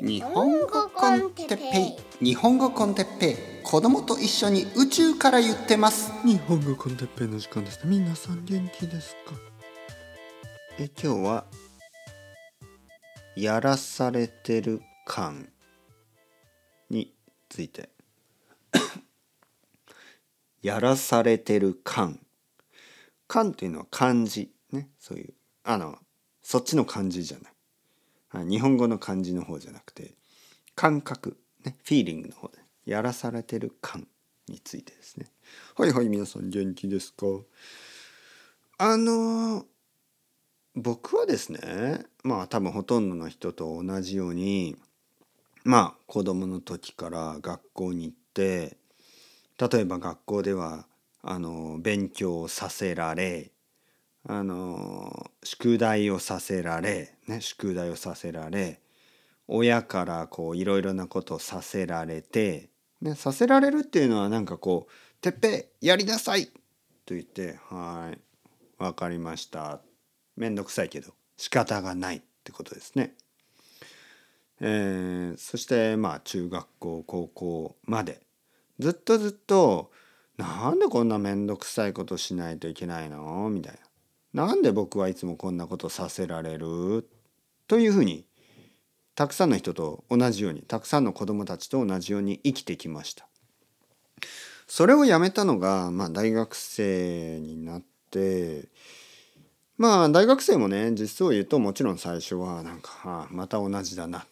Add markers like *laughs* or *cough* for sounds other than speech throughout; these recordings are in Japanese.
日本語コンテッペイ。日本語コンテッペイ。子供と一緒に宇宙から言ってます。日本語コンテッペイの時間です。ね皆さん元気ですか？え今日はやらされてる感について。*coughs* やらされてる感。感というのは漢字ね。そういうあのそっちの漢字じゃないはい日本語の漢字の方じゃなくて感覚ねフィーリングの方でやらされてる感についてですね。はいはい皆さん元気ですか？あの僕はですねまあ多分ほとんどの人と同じようにまあ子供の時から学校に行って例えば学校ではあの勉強させられあの宿題をさせられ、ね、宿題をさせられ親からこういろいろなことをさせられて、ね、させられるっていうのはなんかこう「てっぺやりなさい!」と言って「はいわかりました」めんどくさいけど仕方がないってことですね。えー、そしてまあ中学校高校までずっとずっとなんでこんなめんどくさいことしないといけないの？みたいな。なんで僕はいつもこんなことさせられる？というふうにたくさんの人と同じようにたくさんの子供たちと同じように生きてきました。それをやめたのが、まあ、大学生になってまあ大学生もね実を言うともちろん最初はなんか、はあ、また同じだな、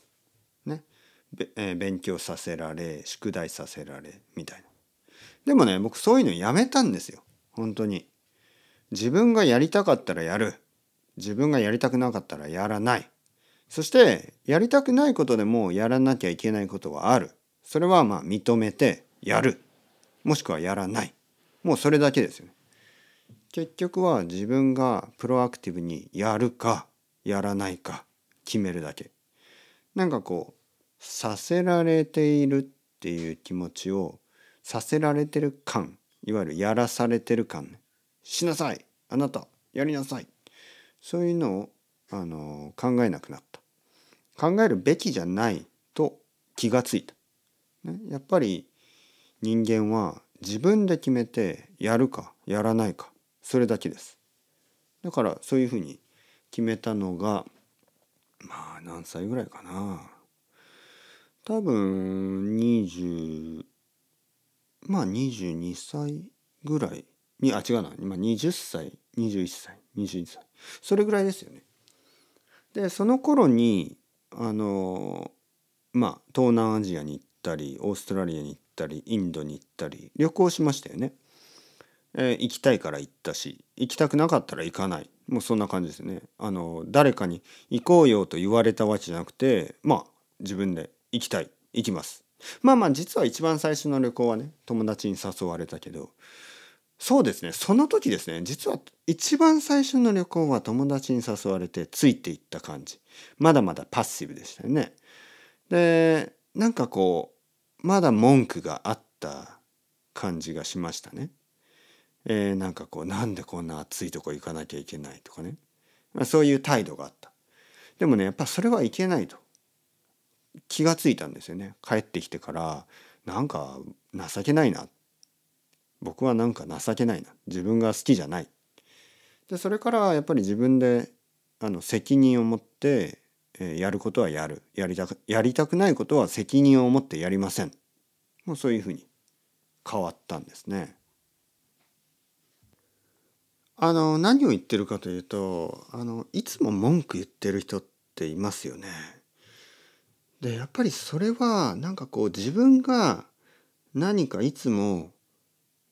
ねえー、勉強させられ宿題させられみたいな。でもね僕そういうのやめたんですよ本当に。自分がやりたかったらやる。自分がやりたくなかったらやらない。そしてやりたくないことでもやらなきゃいけないことはある。それはまあ認めてやる。もしくはやらない。もうそれだけですよね。結局は自分がプロアクティブにやるかやらないか決めるだけ。なんかこうさせられているっていう気持ちをさせられてる感いわゆるやらされてる感ね。しなさい。あなたやりなさい。そういうのをあの考えなくなった。考えるべきじゃないと気がついた、ね、やっぱり人間は自分で決めてやるかやらないかそれだけです。だからそういうふうに決めたのがまあ何歳ぐらいかな。多分20まあ22歳ぐらいにあ違うな今20歳21歳21歳それぐらいですよね。でその頃にあのまあ東南アジアに行ったりオーストラリアに行ったりインドに行ったり旅行しましたよね。えー、行きたいから行ったし行きたくなかったら行かないもうそんな感じですね。あの誰かに行こうよと言われたわけじゃなくてまあ自分で行きたい行きます。まあまあ実は一番最初の旅行はね友達に誘われたけどそうですね。その時ですね。実は一番最初の旅行は友達に誘われてついていった感じ。まだまだパッシブでしたよね。でなんかこうまだ文句があった感じがしましたね。えー、なんかこうなんでこんな暑いとこ行かなきゃいけないとかね、まあ、そういう態度があった。でもねやっぱそれはいけないと。気がついたんですよね。帰ってきてからなんか情けないな僕はなんか情けないな自分が好きじゃないでそれからやっぱり自分であの責任を持って、えー、やることはやるやりたくやりたくないことは責任を持ってやりませんもうそういうふうに変わったんですね。あの何を言ってるかというとあのいつも文句言ってる人っていますよね。でやっぱりそれはなんかこう自分が何かいつも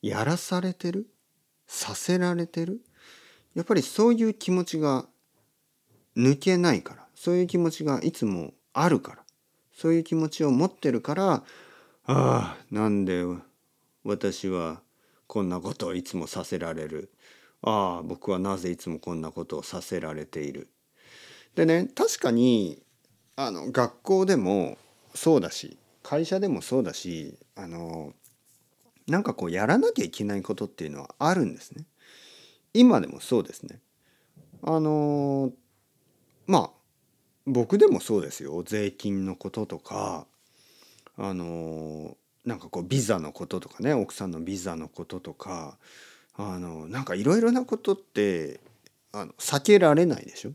やらされてる？させられてる？やっぱりそういう気持ちが抜けないから。そういう気持ちがいつもあるから。そういう気持ちを持ってるからああなんで私はこんなことをいつもさせられる？ああ僕はなぜいつもこんなことをさせられている？でね確かにあの学校でもそうだし会社でもそうだしあのなんかこうやらなきゃいけないことっていうのはあるんですね。今でもそうですね。あのまあ僕でもそうですよ税金のこととかあのなんかこうビザのこととかね奥さんのビザのこととかあのなんかいろいろなことってあの避けられないでしょ？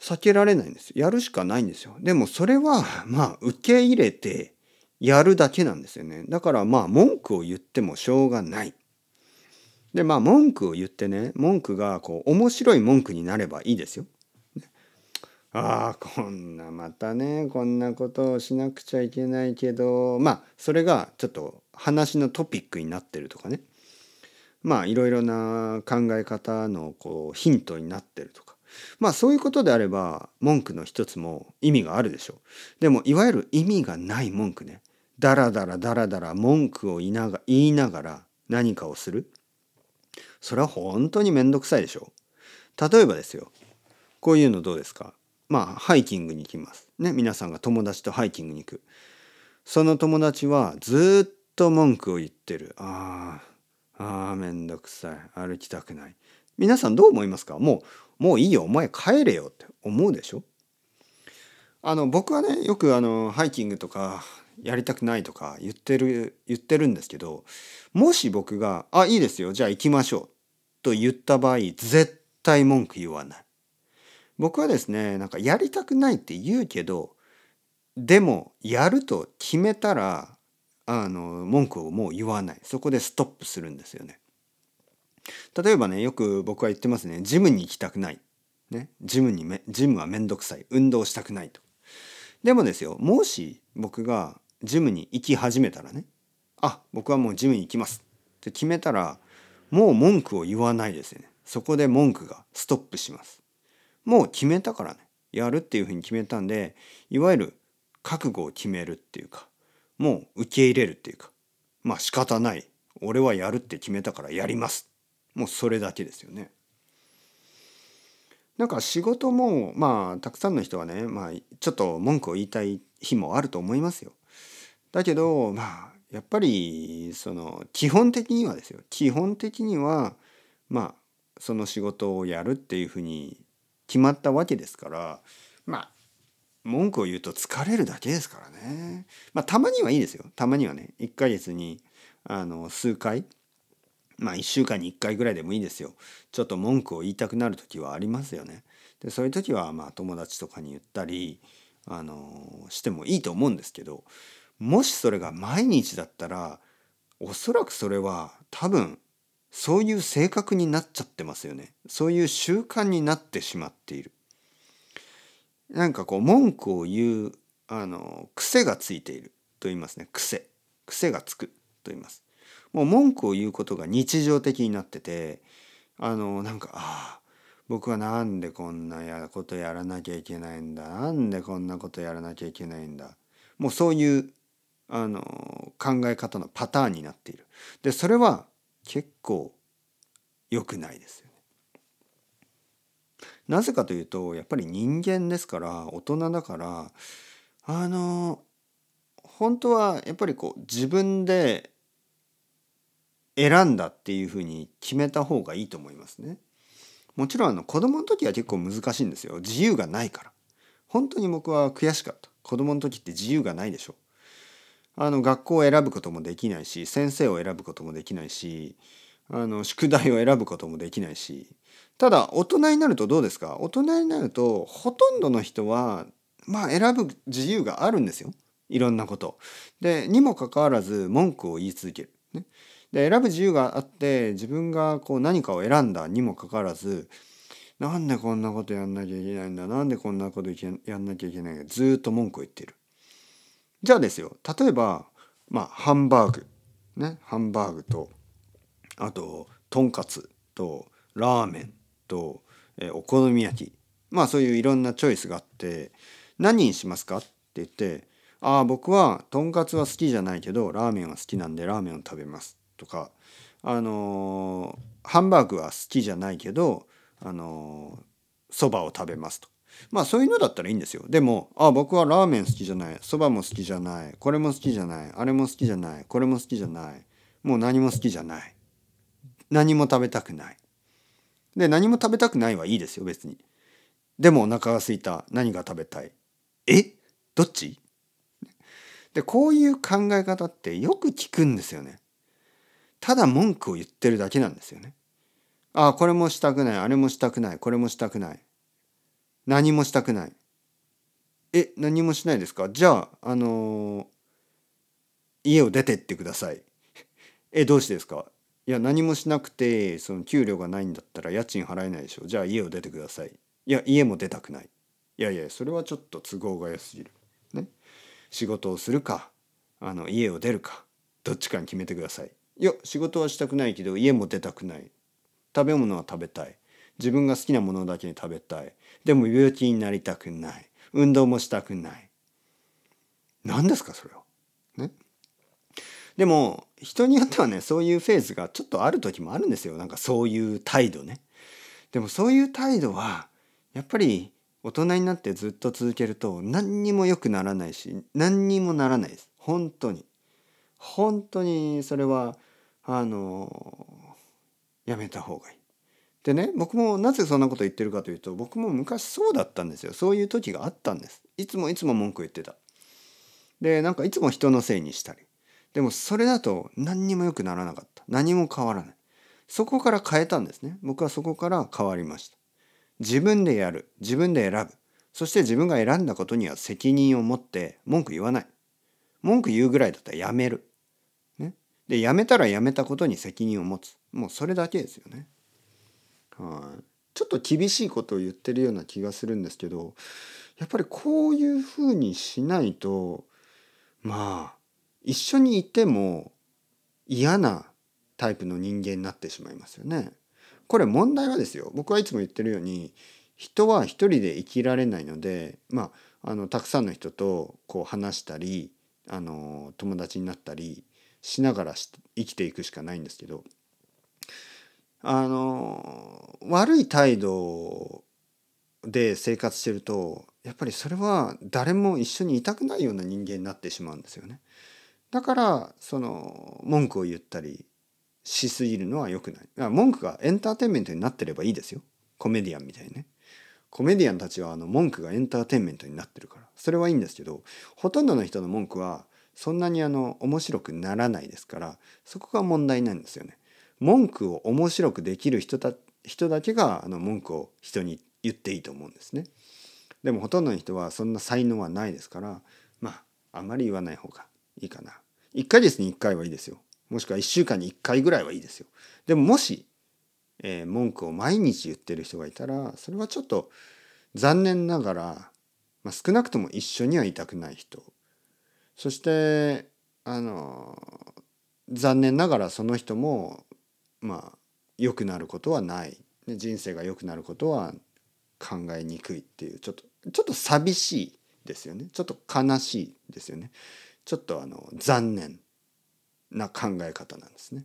避けられないんですやるしかないんですよでもそれはまあ受け入れてやるだけなんですよね。だからまあ文句を言ってもしょうがない。でまあ文句を言ってね文句がこう面白い文句になればいいですよ。ああこんなまたねこんなことをしなくちゃいけないけどまあそれがちょっと話のトピックになってるとかね。まあいろいろな考え方のこうヒントになってるとか。まあそういうことであれば文句の一つも意味があるでしょう。でもいわゆる意味がない文句ね。だらだらだらだら文句を言いなが言いながら何かをするそれは本当に面倒くさいでしょう。例えばですよこういうのどうですかまあハイキングに行きます。ね皆さんが友達とハイキングに行く。その友達はずっと文句を言ってる。ああ、ああ、めんどくさい。歩きたくない。皆さんどう思いますか？もう、もういいよ。お前帰れよって思うでしょあの、僕はね、よくあの、ハイキングとかやりたくないとか言ってる、言ってるんですけど、もし僕が、あ、いいですよ。じゃあ行きましょう。と言った場合、絶対文句言わない。僕はですねなんかやりたくないって言うけどでもやると決めたらあの文句をもう言わないそこでストップするんですよね。例えばねよく僕は言ってますねジムに行きたくない、ね、ジムにめジムはめんどくさい運動したくないと。でもですよもし僕がジムに行き始めたらねあ僕はもうジムに行きますって決めたらもう文句を言わないですよね。そこで文句がストップします。もう決めたからね。やるっていうふうに決めたんでいわゆる覚悟を決めるっていうかもう受け入れるっていうかまあ仕方ない。俺はやるって決めたからやります。もうそれだけですよね。なんか仕事もまあたくさんの人はねまあちょっと文句を言いたい日もあると思いますよ。だけどまあやっぱりその基本的にはですよ基本的にはまあその仕事をやるっていうふうに決まったわけですからまあ文句を言うと疲れるだけですからね。まあたまにはいいですよ。たまにはね1ヶ月にあの数回まあ1週間に1回ぐらいでもいいですよ。ちょっと文句を言いたくなる時はありますよね。でそういう時はまあ友達とかに言ったりあのしてもいいと思うんですけどもしそれが毎日だったらおそらくそれは多分そういう性格になっちゃってますよね。そういう習慣になってしまっている。なんかこう文句を言うあの癖がついていると言いますね。癖。癖がつくと言います。もう文句を言うことが日常的になっててあのなんかああ僕はなんでこんなやことやらなきゃいけないんだなんでこんなことやらなきゃいけないんだもうそういうあの考え方のパターンになっている。でそれは結構良くないですよね。なぜかというとやっぱり人間ですから大人だからあの本当はやっぱりこう自分で選んだっていうふうに決めた方がいいと思いますね。もちろんあの子供の時は結構難しいんですよ。自由がないから。本当に僕は悔しかった。子供の時って自由がないでしょう。あの学校を選ぶこともできないし先生を選ぶこともできないしあの宿題を選ぶこともできないしただ大人になるとどうですか？大人になるとほとんどの人はまあ選ぶ自由があるんですよいろんなこと。でにもかかわらず文句を言い続ける。ね、で選ぶ自由があって自分がこう何かを選んだにもかかわらずなんでこんなことやんなきゃいけないんだなんでこんなことやんなきゃいけないんだずっと文句を言っている。じゃあですよ例えばまあハンバーグねハンバーグとあととんかつとラーメンと、えお好み焼き。まあそういういろんなチョイスがあって何にしますかって言って「ああ僕はとんかつは好きじゃないけどラーメンは好きなんでラーメンを食べます」とかあのー、ハンバーグは好きじゃないけどあのそ、ばを食べますとまあそういうのだったらいいんですよ。でも、あ僕はラーメン好きじゃない、そばも好きじゃない、これも好きじゃない、あれも好きじゃない、これも好きじゃない、もう何も好きじゃない。何も食べたくない。で、何も食べたくないはいいですよ、別に。でもお腹が空いた。何が食べたい？え？どっち？でこういう考え方ってよく聞くんですよね。ただ文句を言ってるだけなんですよね。ああこれもしたくない。あれもしたくない。これもしたくない。何もしたくない。え何もしないですか？じゃああのー家を出てってください。えどうしてですか？いや何もしなくてその給料がないんだったら家賃払えないでしょ。じゃあ家を出てください。いや家も出たくない。いやいやそれはちょっと都合が良すぎる。ね。仕事をするかあの家を出るかどっちかに決めてください。いや仕事はしたくないけど家も出たくない。食べ物は食べたい。自分が好きなものだけに食べたい。でも病気になりたくない。運動もしたくない。何ですかそれは？ね？でも人によってはねそういうフェーズがちょっとある時もあるんですよ。なんかそういう態度ね。でもそういう態度はやっぱり大人になってずっと続けると何にも良くならないし何にもならないです。本当に。本当にそれはあのやめた方がいい。でね僕もなぜそんなこと言ってるかというと僕も昔そうだったんですよ。そういう時があったんです。いつもいつも文句言ってた。でなんかいつも人のせいにしたり。でもそれだと何にも良くならなかった。何も変わらない。そこから変えたんですね。僕はそこから変わりました。自分でやる。自分で選ぶ。そして自分が選んだことには責任を持って文句言わない。文句言うぐらいだったらやめる、ね、でやめたらやめたことに責任を持つ。もうそれだけですよね。はいちょっと厳しいことを言ってるような気がするんですけどやっぱりこういうふうにしないとまあ一緒にいても嫌なタイプの人間になってしまいますよね。これ問題はですよ僕はいつも言ってるように人は一人で生きられないのでまああのたくさんの人とこう話したりあの友達になったりしながら生きていくしかないんですけどあの悪い態度で生活してるとやっぱりそれは誰も一緒にいたくないような人間になってしまうんですよね。だからその文句を言ったりしすぎるのは良くない。文句がエンターテインメントになってればいいですよ。コメディアンみたいにね。コメディアンたちはあの文句がエンターテインメントになってるから。それはいいんですけどほとんどの人の文句はそんなにあの面白くならないですからそこが問題なんですよね。文句を面白くできる人た人だけがあの文句を人に言っていいと思うんですね。でもほとんどの人はそんな才能はないですからまああまり言わない方がいいかな。1ヶ月に1回はいいですよ。もしくは1週間に1回ぐらいはいいですよ。でももし、えー、文句を毎日言ってる人がいたらそれはちょっと残念ながら、まあ、少なくとも一緒にはいたくない人。そしてあの残念ながらその人もまあ良くなることはない人生が良くなることは考えにくいっていうちょっとちょっと寂しいですよねちょっと悲しいですよねちょっとあの残念な考え方なんですね。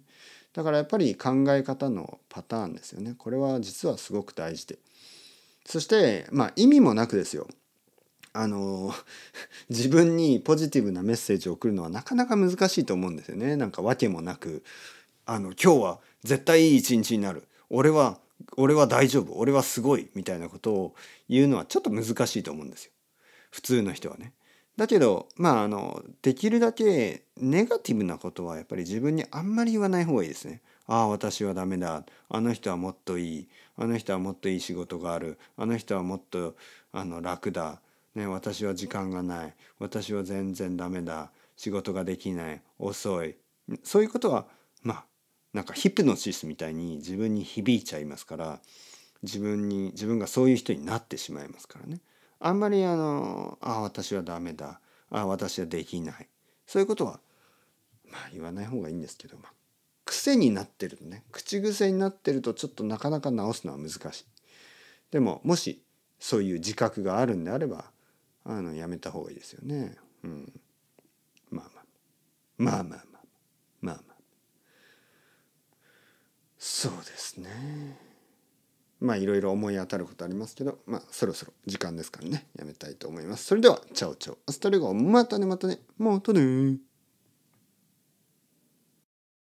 だからやっぱり考え方のパターンですよね。これは実はすごく大事で。そしてまあ意味もなくですよ。あの *laughs* 自分にポジティブなメッセージを送るのはなかなか難しいと思うんですよね。なんか訳もなくあの今日は絶対いい一日になる。俺は俺は大丈夫。俺はすごいみたいなことを言うのはちょっと難しいと思うんですよ。普通の人はね。だけどまああのできるだけネガティブなことはやっぱり自分にあんまり言わない方がいいですね。ああ私はダメだあの人はもっといいあの人はもっといい仕事があるあの人はもっとあの楽だ、ね、私は時間がない私は全然ダメだ仕事ができない遅いそういうことはまあなんかヒプノシスみたいに自分に響いちゃいますから自分に自分がそういう人になってしまいますからね。あんまりあの「あ私はダメだ」「あ私はできない」そういうことはまあ言わない方がいいんですけど、まあ、癖になってるとね口癖になってるとちょっとなかなか直すのは難しい。でももしそういう自覚があるんであればあのやめた方がいいですよね。うん、まあまあまあまあまあまあまあそうですね。まあいろいろ思い当たることありますけど、まあそろそろ時間ですからね、やめたいと思います。それでは、 ciao ciao。 hasta luego、またねまたね、またね